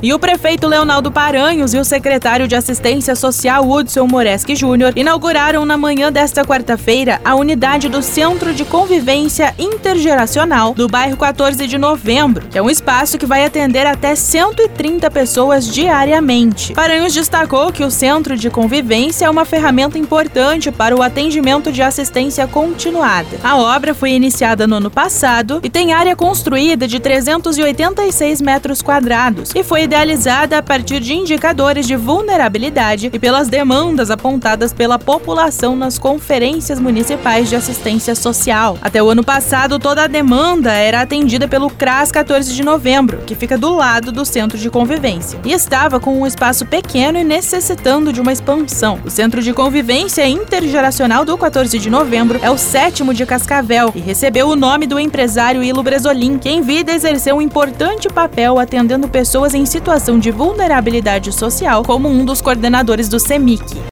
E o prefeito Leonardo Paranhos e o secretário de Assistência Social Hudson Moreski Júnior inauguraram na manhã desta quarta-feira a unidade do Centro de Convivência Intergeracional do bairro 14 de Novembro, que é um espaço que vai atender até 130 pessoas diariamente. Paranhos destacou que o Centro de Convivência é uma ferramenta importante para o atendimento de assistência continuada. A obra foi iniciada no ano passado e tem área construída de 386 metros quadrados e foi idealizada a partir de indicadores de vulnerabilidade e pelas demandas apontadas pela população nas conferências municipais de assistência social. Até o ano passado, toda a demanda era atendida pelo CRAS 14 de novembro, que fica do lado do centro de convivência, e estava com um espaço pequeno e necessitando de uma expansão. O centro de convivência intergeracional do 14 de novembro é o sétimo de Cascavel e recebeu o nome do empresário Ilo Bresolim, que em vida exerceu um importante papel atendendo pessoas em situação de vulnerabilidade social como um dos coordenadores do CEMIC.